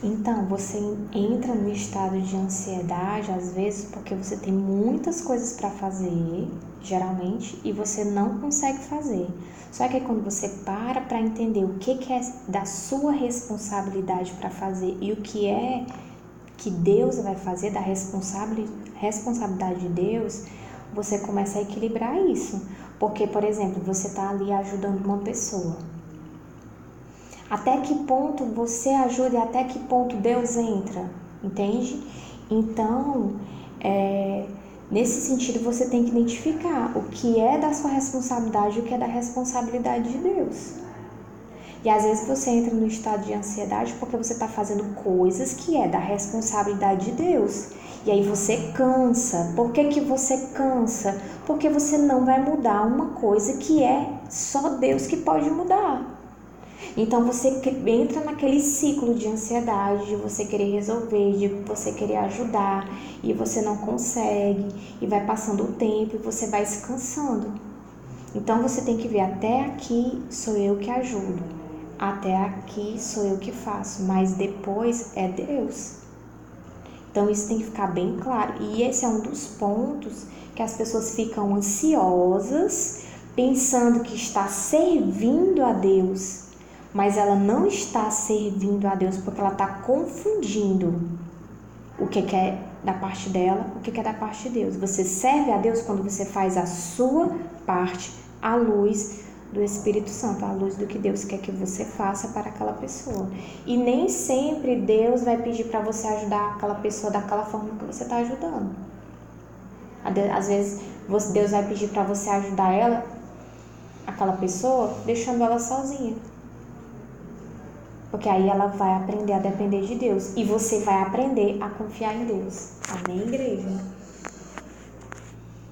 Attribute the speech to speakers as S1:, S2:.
S1: Então, você entra no estado de ansiedade, às vezes, porque você tem muitas coisas para fazer, geralmente, e você não consegue fazer. Só que quando você para para entender o que, que é da sua responsabilidade para fazer e o que é que Deus vai fazer, da responsabilidade de Deus, você começa a equilibrar isso. Porque, por exemplo, você está ali ajudando uma pessoa até que ponto você ajuda e até que ponto Deus entra, entende? Então, é, nesse sentido, você tem que identificar o que é da sua responsabilidade e o que é da responsabilidade de Deus. E às vezes você entra no estado de ansiedade porque você está fazendo coisas que é da responsabilidade de Deus. E aí você cansa. Por que, que você cansa? Porque você não vai mudar uma coisa que é só Deus que pode mudar. Então você entra naquele ciclo de ansiedade, de você querer resolver, de você querer ajudar e você não consegue, e vai passando o tempo e você vai se cansando. Então você tem que ver até aqui sou eu que ajudo, até aqui sou eu que faço, mas depois é Deus. Então isso tem que ficar bem claro. E esse é um dos pontos que as pessoas ficam ansiosas, pensando que está servindo a Deus mas ela não está servindo a Deus porque ela está confundindo o que, é da parte dela, o que, é da parte de Deus. Você serve a Deus quando você faz a sua parte à luz do Espírito Santo, à luz do que Deus quer que você faça para aquela pessoa. E nem sempre Deus vai pedir para você ajudar aquela pessoa daquela forma que você está ajudando. Às vezes Deus vai pedir para você ajudar ela, aquela pessoa, deixando ela sozinha. Porque aí ela vai aprender a depender de Deus e você vai aprender a confiar em Deus. Amém, igreja?